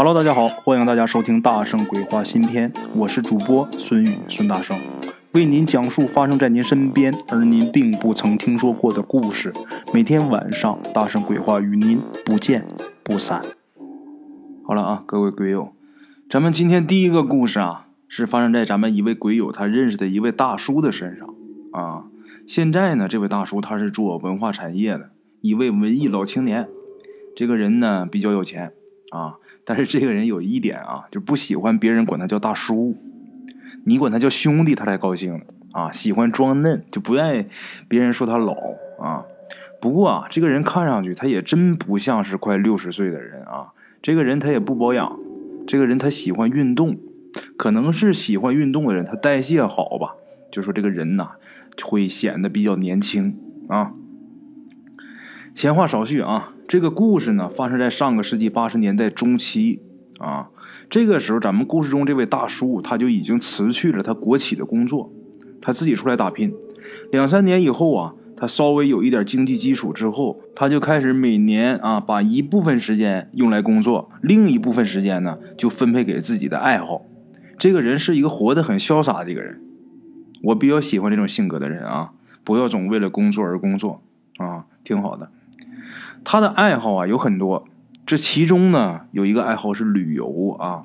Hello，大家好，欢迎大家收听《大圣鬼话》新篇，我是主播孙宇，孙大圣为您讲述发生在您身边而您并不曾听说过的故事。每天晚上，《大圣鬼话》与您不见不散。好了啊，各位鬼友，咱们今天第一个故事啊，是发生在咱们一位鬼友他认识的一位大叔的身上啊。现在呢，这位大叔他是做文化产业的一位文艺老青年，这个人呢比较有钱啊。但是这个人有一点啊，就不喜欢别人管他叫大叔，你管他叫兄弟，他才高兴呢啊。喜欢装嫩，就不愿意别人说他老啊。不过啊，这个人看上去他也真不像是快六十岁的人啊。这个人他也不保养，这个人他喜欢运动，可能是喜欢运动的人，他代谢好吧。就说这个人呐，会显得比较年轻啊。闲话少叙啊。这个故事呢，发生在上个世纪八十年代中期啊。这个时候，咱们故事中这位大叔他就已经辞去了他国企的工作，他自己出来打拼。两三年以后啊，他稍微有一点经济基础之后，他就开始每年啊，把一部分时间用来工作，另一部分时间呢，就分配给自己的爱好。这个人是一个活得很潇洒的一个人，我比较喜欢这种性格的人啊，不要总为了工作而工作啊，挺好的。他的爱好啊有很多，这其中呢有一个爱好是旅游啊。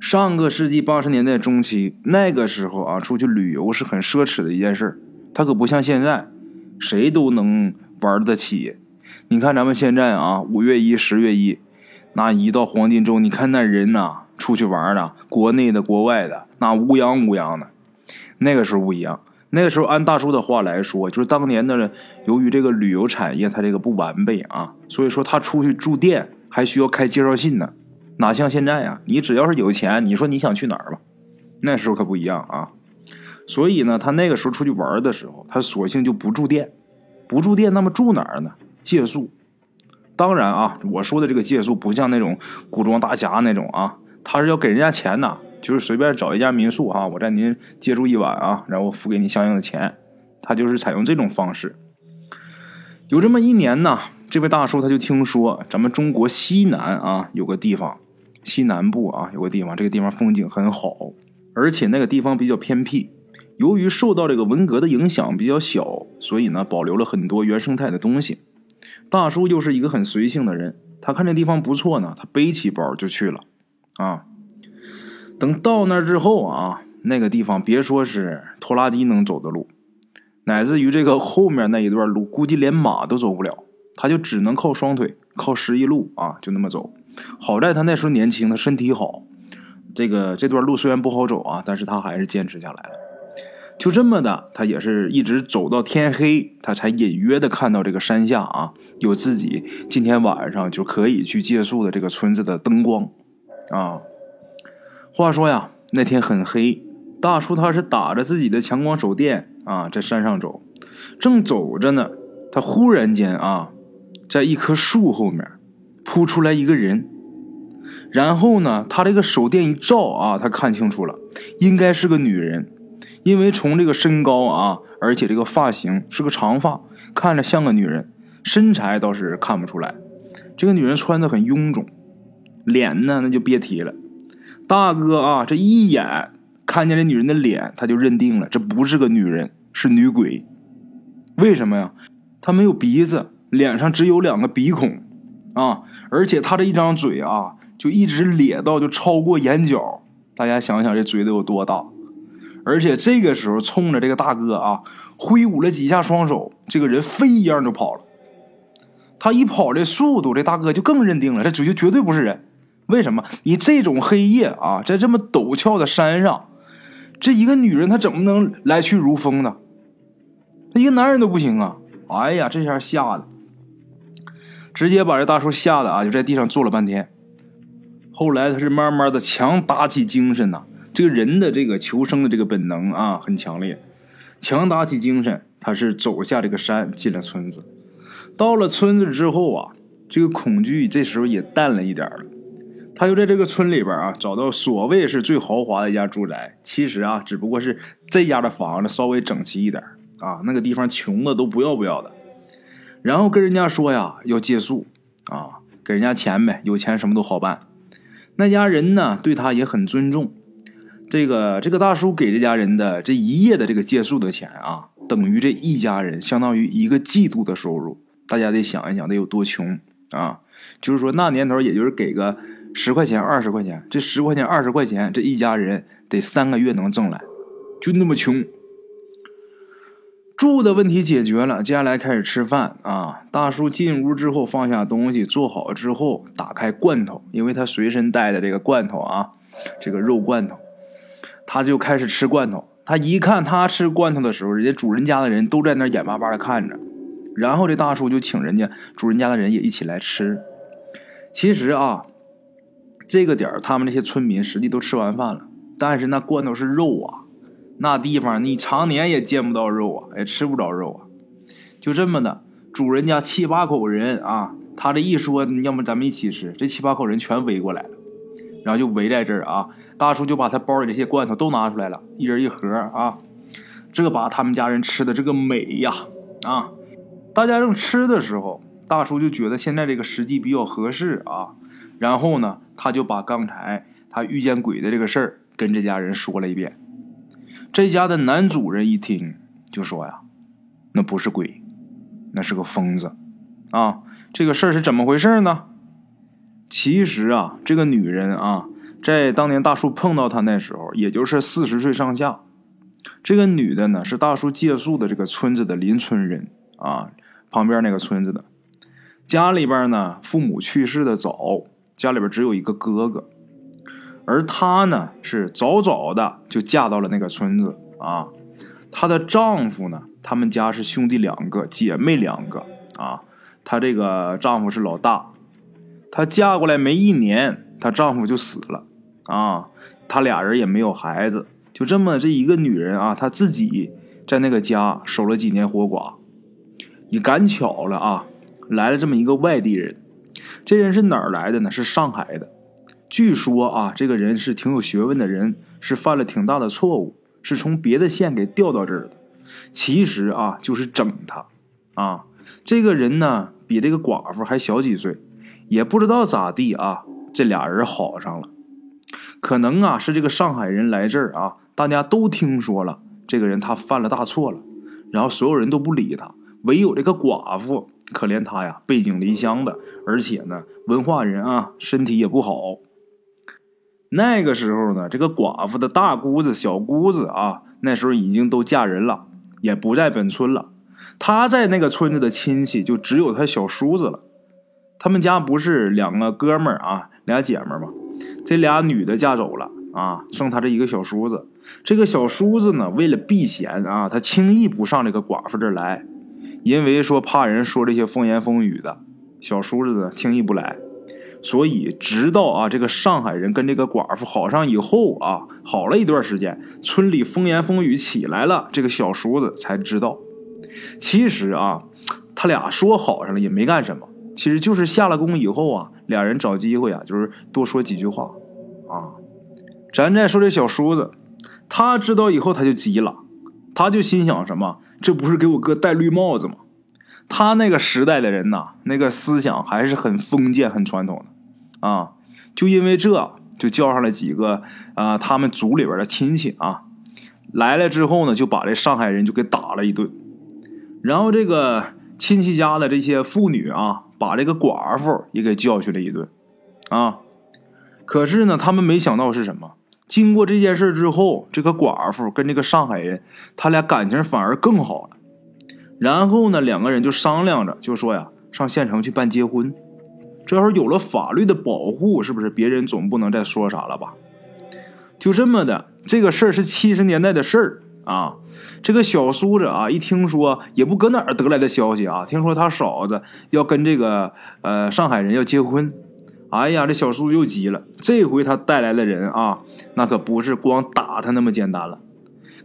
上个世纪八十年代中期，那个时候啊，出去旅游是很奢侈的一件事他可不像现在，谁都能玩得起。你看咱们现在啊，五月一、十月一，那一到黄金周，你看那人呐，出去玩的，国内的、国外的，那乌泱乌泱的。那个时候不一样。那个时候，按大叔的话来说，就是当年的，由于这个旅游产业它这个不完备啊，所以说他出去住店还需要开介绍信呢，哪像现在呀？你只要是有钱，你说你想去哪儿吧？那时候可不一样啊。所以呢，他那个时候出去玩的时候，他索性就不住店，不住店，那么住哪儿呢？借宿。当然啊，我说的这个借宿不像那种古装大侠那种啊，他是要给人家钱的。就是随便找一家民宿哈，我在您借住一晚啊，然后付给你相应的钱。他就是采用这种方式。有这么一年呢，这位大叔他就听说咱们中国西南啊有个地方，西南部啊有个地方，这个地方风景很好，而且那个地方比较偏僻。由于受到这个文革的影响比较小，所以呢保留了很多原生态的东西。大叔又是一个很随性的人，他看这地方不错呢，他背起包就去了啊。等到那之后啊，那个地方别说是拖拉机能走的路，乃至于这个后面那一段路，估计连马都走不了，他就只能靠双腿，靠十一路啊，就那么走。好在他那时候年轻，他身体好，这个这段路虽然不好走啊，但是他还是坚持下来了。就这么的，他也是一直走到天黑，他才隐约的看到这个山下啊，有自己今天晚上就可以去借宿的这个村子的灯光啊。话说呀，那天很黑，大叔他是打着自己的强光手电啊，在山上走，正走着呢，他忽然间啊，在一棵树后面扑出来一个人，然后呢，他这个手电一照啊，他看清楚了，应该是个女人，因为从这个身高啊，而且这个发型是个长发，看着像个女人，身材倒是看不出来，这个女人穿的很臃肿，脸呢那就别提了。大哥啊，这一眼看见这女人的脸，他就认定了这不是个女人，是女鬼。为什么呀？她没有鼻子，脸上只有两个鼻孔啊，而且她这一张嘴啊，就一直咧到就超过眼角。大家想想这嘴得有多大？而且这个时候冲着这个大哥啊，挥舞了几下双手，这个人飞一样就跑了。他一跑这速度，这大哥就更认定了，这嘴就绝对不是人。为什么？你这种黑夜啊，在这么陡峭的山上，这一个女人她怎么能来去如风呢？一个男人都不行啊！哎呀，这下吓的，直接把这大叔吓得啊，就在地上坐了半天。后来他是慢慢的强打起精神呐，这个人的这个求生的这个本能啊，很强烈，强打起精神，他是走下这个山，进了村子。到了村子之后啊，这个恐惧这时候也淡了一点了。他就在这个村里边啊，找到所谓是最豪华的一家住宅，其实啊，只不过是这家的房子稍微整齐一点啊，那个地方穷的都不要不要的。然后跟人家说呀，要借宿啊，给人家钱呗，有钱什么都好办。那家人呢，对他也很尊重。这个这个大叔给这家人的这一夜的这个借宿的钱啊，等于这一家人相当于一个季度的收入。大家得想一想，得有多穷啊！就是说那年头，也就是给个十块钱、二十块钱，这十块钱、二十块钱，这一家人得三个月能挣来，就那么穷。住的问题解决了，接下来开始吃饭啊！大叔进屋之后，放下东西，做好之后，打开罐头，因为他随身带的这个罐头啊，这个肉罐头，他就开始吃罐头。他一看他吃罐头的时候，人家主人家的人都在那眼巴巴的看着，然后这大叔就请人家主人家的人也一起来吃。其实啊，这个点儿他们那些村民实际都吃完饭了，但是那罐头是肉啊。那地方你常年也见不到肉啊，也吃不着肉啊，就这么的，主人家七八口人啊，他这一说，要么咱们一起吃，这七八口人全围过来了，然后就围在这儿啊，大叔就把他包里这些罐头都拿出来了，一人一盒啊，这把他们家人吃的这个美呀啊，大家正吃的时候，大叔就觉得现在这个时机比较合适啊，然后呢，他就把刚才他遇见鬼的这个事儿跟这家人说了一遍。这家的男主人一听就说呀：“那不是鬼，那是个疯子，啊，这个事儿是怎么回事呢？其实啊，这个女人啊，在当年大叔碰到她那时候，也就是四十岁上下。这个女的呢，是大叔借宿的这个村子的邻村人啊，旁边那个村子的，家里边呢，父母去世的早，家里边只有一个哥哥。”而她呢，是早早的就嫁到了那个村子啊。她的丈夫呢，他们家是兄弟两个，姐妹两个啊。她这个丈夫是老大。她嫁过来没一年，她丈夫就死了啊。她俩人也没有孩子，就这么这一个女人啊，她自己在那个家守了几年活寡。也赶巧了啊，来了这么一个外地人。这人是哪儿来的呢？是上海的。据说啊，这个人是挺有学问的人，是犯了挺大的错误，是从别的县给调到这儿的。其实啊，就是整他啊。这个人呢，比这个寡妇还小几岁，也不知道咋地啊，这俩人好上了。可能啊，是这个上海人来这儿啊，大家都听说了这个人他犯了大错了，然后所有人都不理他，唯有这个寡妇，可怜他呀，背井离乡的，而且呢，文化人啊，身体也不好。那个时候呢，这个寡妇的大姑子、小姑子啊，那时候已经都嫁人了，也不在本村了。他在那个村子的亲戚就只有他小叔子了。他们家不是两个哥们儿啊，俩姐们儿吗？这俩女的嫁走了啊，剩他这一个小叔子。这个小叔子呢，为了避嫌啊，他轻易不上这个寡妇这儿来，因为说怕人说这些风言风语的。小叔子呢，轻易不来。所以，直到啊，这个上海人跟这个寡妇好上以后啊，好了一段时间，村里风言风语起来了，这个小叔子才知道，其实啊，他俩说好上了也没干什么，其实就是下了工以后啊，俩人找机会啊，就是多说几句话啊。咱再说这小叔子，他知道以后他就急了，他就心想什么，这不是给我哥戴绿帽子吗？他那个时代的人呐，那个思想还是很封建、很传统的。啊，就因为这就叫上了几个啊，他们族里边的亲戚啊，来了之后呢，就把这上海人就给打了一顿，然后这个亲戚家的这些妇女啊，把这个寡妇也给教训了一顿，啊，可是呢，他们没想到是什么？经过这件事之后，这个寡妇跟这个上海人，他俩感情反而更好了，然后呢，两个人就商量着，就说呀，上县城去办结婚。这会有了法律的保护，是不是别人总不能再说啥了吧？就这么的，这个事儿是七十年代的事儿啊。这个小叔子啊，一听说也不搁哪儿得来的消息啊，听说他嫂子要跟这个呃上海人要结婚，哎呀，这小叔又急了。这回他带来的人啊，那可不是光打他那么简单了，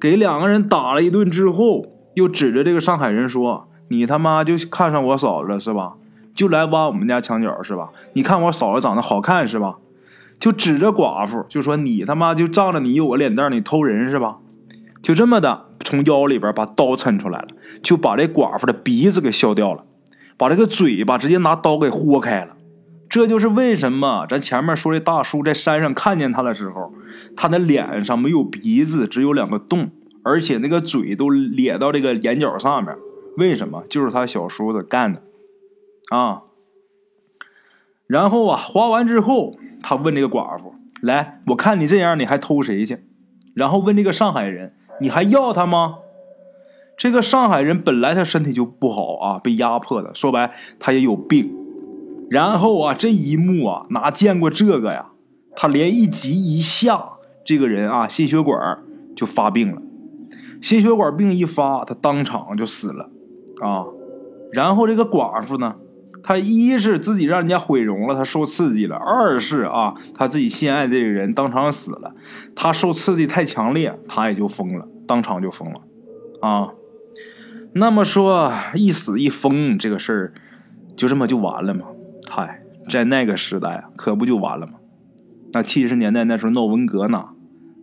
给两个人打了一顿之后，又指着这个上海人说：“你他妈就看上我嫂子了是吧？”就来挖我们家墙角是吧？你看我嫂子长得好看是吧？就指着寡妇就说你他妈就仗着你有个脸蛋你偷人是吧？就这么的从腰里边把刀抻出来了，就把这寡妇的鼻子给削掉了，把这个嘴巴直接拿刀给豁开了，这就是为什么咱前面说的大叔在山上看见他的时候，他的脸上没有鼻子，只有两个洞，而且那个嘴都咧到这个眼角上面。为什么？就是他小叔子干的啊。然后啊，划完之后，他问这个寡妇：“来，我看你这样，你还偷谁去？”然后问这个上海人：“你还要他吗？”这个上海人本来他身体就不好啊，被压迫的，说白他也有病。然后啊，这一幕啊，哪见过这个呀？他连一急一下，这个人啊，心血管就发病了。心血管病一发，他当场就死了啊。然后这个寡妇呢，他一是自己让人家毁容了，他受刺激了；二是啊，他自己心爱的人当场死了，他受刺激太强烈，他也就疯了，当场就疯了啊。那么说一死一疯这个事儿，就这么就完了吗？嗨，在那个时代，可不就完了吗？那七十年代那时候闹文革呢，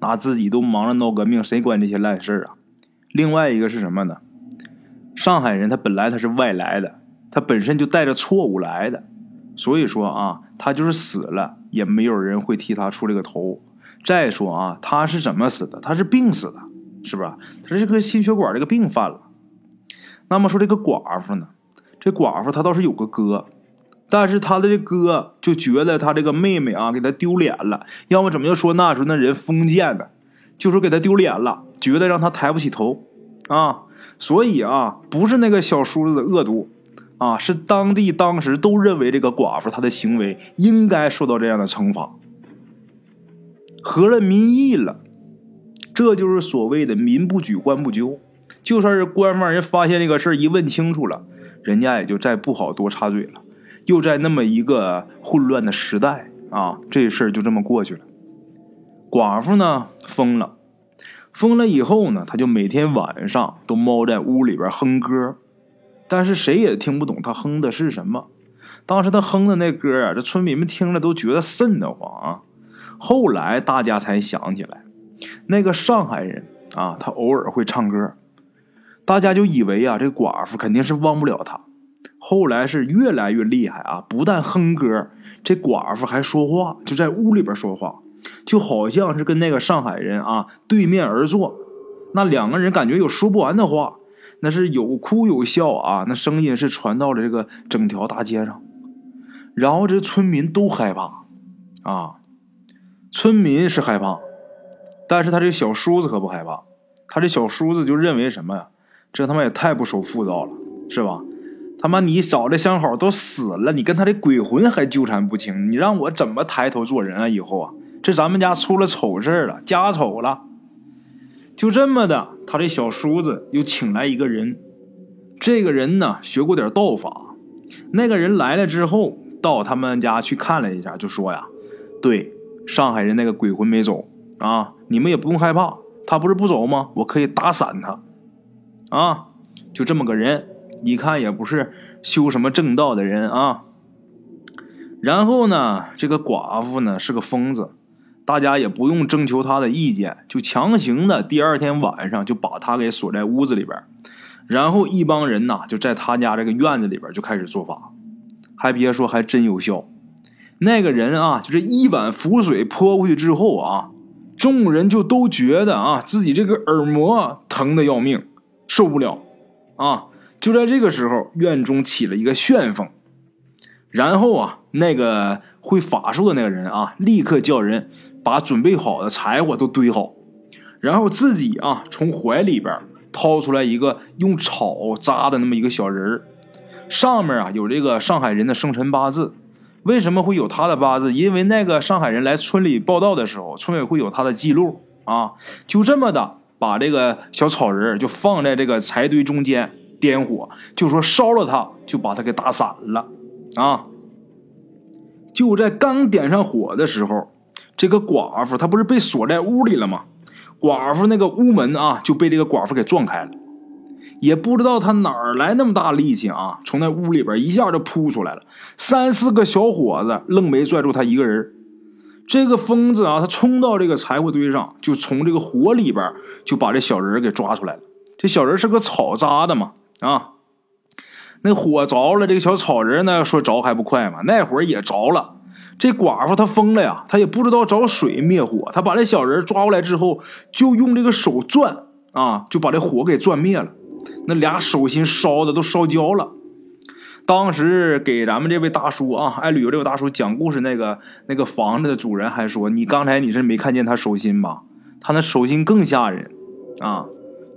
那自己都忙着闹革命，谁管这些烂事啊？另外一个是什么呢？上海人他本来他是外来的，他本身就带着错误来的，所以说啊，他就是死了也没有人会替他出这个头。再说啊，他是怎么死的？他是病死的，是不是？他这个心血管这个病犯了。那么说这个寡妇呢？这寡妇她倒是有个哥。但是他的这哥就觉得他这个妹妹啊给他丢脸了，要么怎么就说那时候那人封建的，就说给他丢脸了，觉得让他抬不起头，啊，所以啊不是那个小叔子的恶毒，啊是当地当时都认为这个寡妇她的行为应该受到这样的惩罚，合了民意了，这就是所谓的民不举官不究，就算是官方人发现这个事儿一问清楚了，人家也就再不好多插嘴了。又在那么一个混乱的时代啊，这事儿就这么过去了。寡妇呢疯了，疯了以后呢，她就每天晚上都猫在屋里边哼歌，但是谁也听不懂他哼的是什么。当时他哼的那歌啊，这村民们听了都觉得瘆得慌啊。后来大家才想起来，那个上海人啊，他偶尔会唱歌，大家就以为啊，这寡妇肯定是忘不了他。后来是越来越厉害啊！不但哼歌，这寡妇还说话，就在屋里边说话，就好像是跟那个上海人啊对面而坐。那两个人感觉有说不完的话，那是有哭有笑啊，那声音是传到了这个整条大街上。然后这村民都害怕啊，村民是害怕，但是他这小叔子可不害怕。他这小叔子就认为什么呀？这他妈也太不守妇道了，是吧？他妈，你找的相好都死了，你跟他的鬼魂还纠缠不清，你让我怎么抬头做人啊？以后啊，这咱们家出了丑事了，家丑了。就这么的，他这小叔子又请来一个人，这个人呢学过点道法。那个人来了之后，到他们家去看了一下，就说呀：“对，上海人那个鬼魂没走啊，你们也不用害怕，他不是不走吗？我可以打散他。”啊，就这么个人。一看也不是修什么正道的人啊。然后呢，这个寡妇呢是个疯子，大家也不用征求他的意见，就强行的第二天晚上就把他给锁在屋子里边，然后一帮人呐就在他家这个院子里边就开始做法，还别说还真有效。那个人啊，就这一碗符水泼过去之后啊，众人就都觉得啊自己这个耳膜疼的要命，受不了啊。就在这个时候，院中起了一个旋风，然后啊，那个会法术的那个人啊，立刻叫人把准备好的柴火都堆好，然后自己啊从怀里边掏出来一个用草扎的那么一个小人儿，上面啊有这个上海人的生辰八字。为什么会有他的八字？因为那个上海人来村里报道的时候，村委会有他的记录啊。就这么的，把这个小草人就放在这个柴堆中间。点火，就说烧了它，就把它给打散了，啊！就在刚点上火的时候，这个寡妇她不是被锁在屋里了吗？寡妇那个屋门啊，就被这个寡妇给撞开了，也不知道她哪儿来那么大力气啊，从那屋里边一下就扑出来了，三四个小伙子愣没拽住他一个人。这个疯子啊，他冲到这个柴火堆上，就从这个火里边就把这小人给抓出来了。这小人是个草扎的嘛。啊，那火着了，这个小草人呢说着还不快嘛，那会儿也着了。这寡妇她疯了呀，她也不知道找水灭火，她把这小人抓过来之后，就用这个手攥啊，就把这火给攥灭了。那俩手心烧的都烧焦了。当时给咱们这位大叔啊，爱旅游这位大叔讲故事那个那个房子的主人还说：“你刚才你是没看见他手心吧？他那手心更吓人啊！”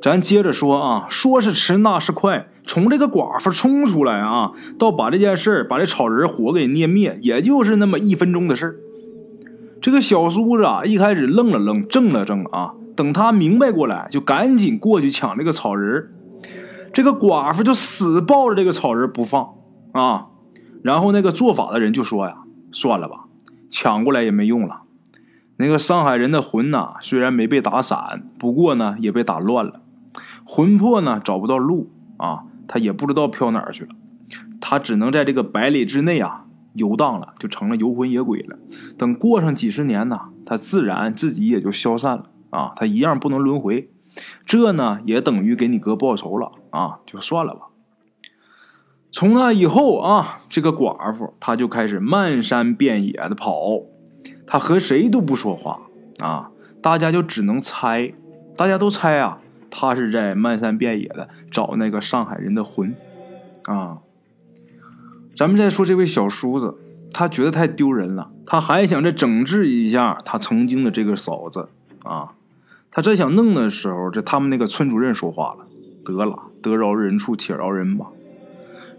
咱接着说啊，说是迟那是快，从这个寡妇冲出来啊，到把这件事把这草人火给捏灭，也就是那么一分钟的事这个小叔子啊，一开始愣了愣，怔了怔啊，等他明白过来，就赶紧过去抢这个草人这个寡妇就死抱着这个草人不放。啊，然后那个做法的人就说呀：“算了吧，抢过来也没用了。那个上海人的魂呐，虽然没被打散，不过呢也被打乱了。魂魄呢找不到路啊，他也不知道飘哪儿去了。他只能在这个百里之内啊游荡了，就成了游魂野鬼了。等过上几十年呢，他自然自己也就消散了啊。他一样不能轮回，这呢也等于给你哥报仇了啊，就算了吧。”从那以后啊，这个寡妇她就开始漫山遍野的跑，她和谁都不说话啊，大家就只能猜，大家都猜啊，他是在漫山遍野的找那个上海人的魂啊。咱们再说这位小叔子，他觉得太丢人了，他还想再整治一下他曾经的这个嫂子啊。他正想弄的时候，这他们那个村主任说话了：“得了，得饶人处且饶人吧。”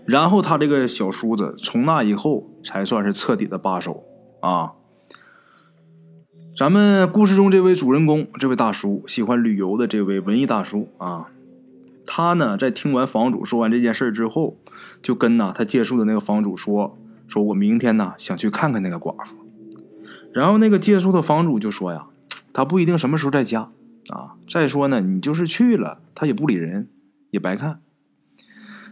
然后他这个小叔子从那以后才算是彻底的罢手啊。咱们故事中这位主人公，这位大叔喜欢旅游的这位文艺大叔啊，他呢在听完房主说完这件事之后，就跟呐他借宿的那个房主说：“说我明天呢想去看看那个寡妇。”然后那个借宿的房主就说呀：“他不一定什么时候在家啊。再说呢，你就是去了，他也不理人，也白看。”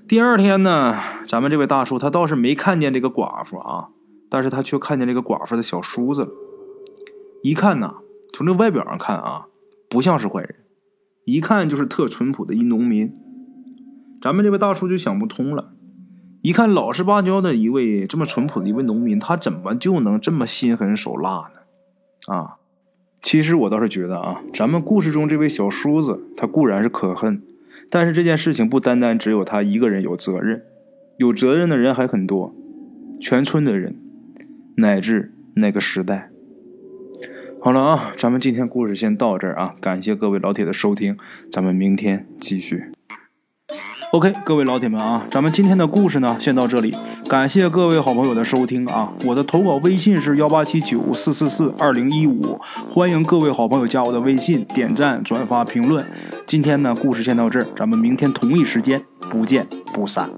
第二天呢，咱们这位大叔他倒是没看见这个寡妇啊，但是他却看见这个寡妇的小叔子。一看呐，从这外表上看啊，不像是坏人，一看就是特淳朴的一农民。咱们这位大叔就想不通了，一看老实巴交的一位这么淳朴的一位农民，他怎么就能这么心狠手辣呢？啊，其实我倒是觉得啊，咱们故事中这位小叔子，他固然是可恨。但是这件事情不单单只有他一个人有责任，有责任的人还很多，全村的人，乃至那个时代。好了啊，咱们今天故事先到这儿啊，感谢各位老铁的收听，咱们明天继续。OK，各位老铁们啊，咱们今天的故事呢，先到这里。感谢各位好朋友的收听啊！我的投稿微信是幺八七九四四四二零一五，欢迎各位好朋友加我的微信，点赞、转发、评论。今天呢，故事先到这儿，咱们明天同一时间不见不散。